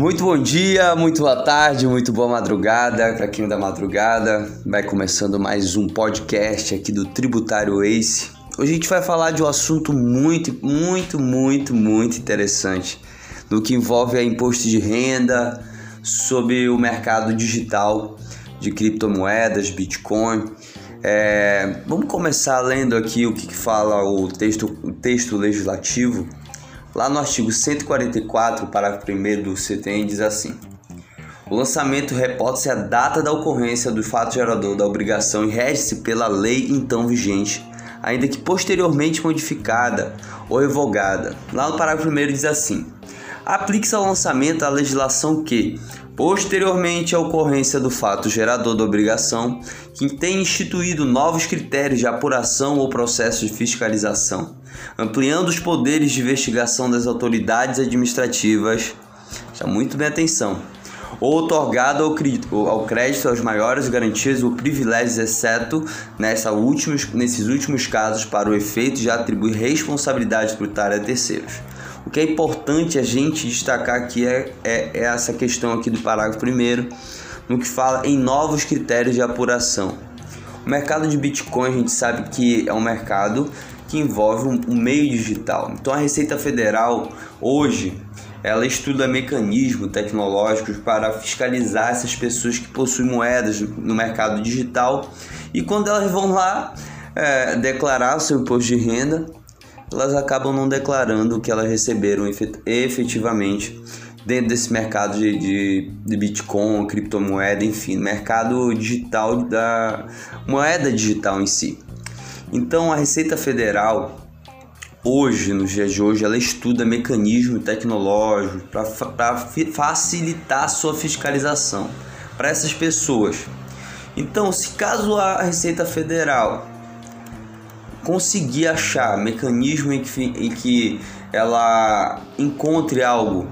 Muito bom dia, muito boa tarde, muito boa madrugada para quem é da madrugada. Vai começando mais um podcast aqui do Tributário Ace. Hoje a gente vai falar de um assunto muito, muito, muito, muito interessante, no que envolve a imposto de renda, sobre o mercado digital de criptomoedas, Bitcoin. É, vamos começar lendo aqui o que fala o texto, o texto legislativo Lá no artigo 144, parágrafo 1 do CTN, diz assim: O lançamento reporta-se a data da ocorrência do fato gerador da obrigação e rege-se pela lei então vigente, ainda que posteriormente modificada ou revogada. Lá no parágrafo 1 diz assim: Aplique-se ao lançamento a legislação que, posteriormente à ocorrência do fato gerador da obrigação, que tem instituído novos critérios de apuração ou processo de fiscalização ampliando os poderes de investigação das autoridades administrativas. Chama muito bem atenção. Ou otorgado ao crédito aos maiores garantias ou privilégios, exceto nessa últimos, nesses últimos casos, para o efeito de atribuir responsabilidade tributária a terceiros. O que é importante a gente destacar aqui é, é, é essa questão aqui do parágrafo 1 no que fala em novos critérios de apuração. O mercado de Bitcoin a gente sabe que é um mercado que envolve um, um meio digital. Então a Receita Federal hoje ela estuda mecanismos tecnológicos para fiscalizar essas pessoas que possuem moedas no mercado digital e quando elas vão lá é, declarar seu imposto de renda, elas acabam não declarando o que elas receberam efetivamente dentro desse mercado de, de, de Bitcoin, criptomoeda, enfim, mercado digital da moeda digital em si. Então a Receita Federal hoje, nos dias de hoje, ela estuda mecanismos tecnológicos para facilitar a sua fiscalização para essas pessoas. Então, se caso a Receita Federal conseguir achar mecanismo em que, em que ela encontre algo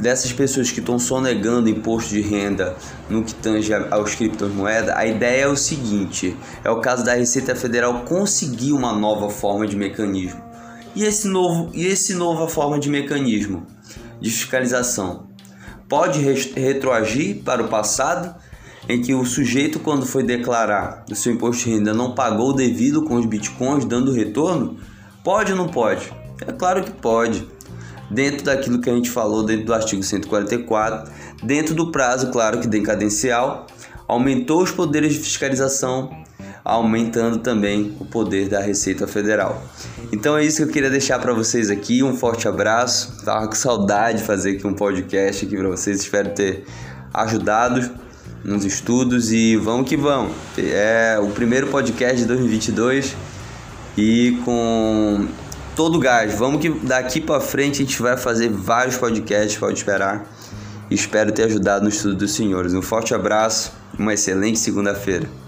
dessas pessoas que estão sonegando imposto de renda no que tange aos criptomoedas, a ideia é o seguinte: é o caso da Receita Federal conseguir uma nova forma de mecanismo. E esse novo e esse nova forma de mecanismo de fiscalização pode retroagir para o passado, em que o sujeito quando foi declarar o seu imposto de renda não pagou o devido com os bitcoins dando retorno? Pode ou não pode? É claro que pode dentro daquilo que a gente falou dentro do artigo 144, dentro do prazo, claro que decadencial, aumentou os poderes de fiscalização, aumentando também o poder da Receita Federal. Então é isso que eu queria deixar para vocês aqui. Um forte abraço. Tava com saudade de fazer aqui um podcast aqui para vocês. Espero ter ajudado nos estudos e vamos que vamos. É o primeiro podcast de 2022 e com todo gás. Vamos que daqui para frente a gente vai fazer vários podcasts, pode esperar. Espero ter ajudado no estudo dos senhores. Um forte abraço uma excelente segunda-feira.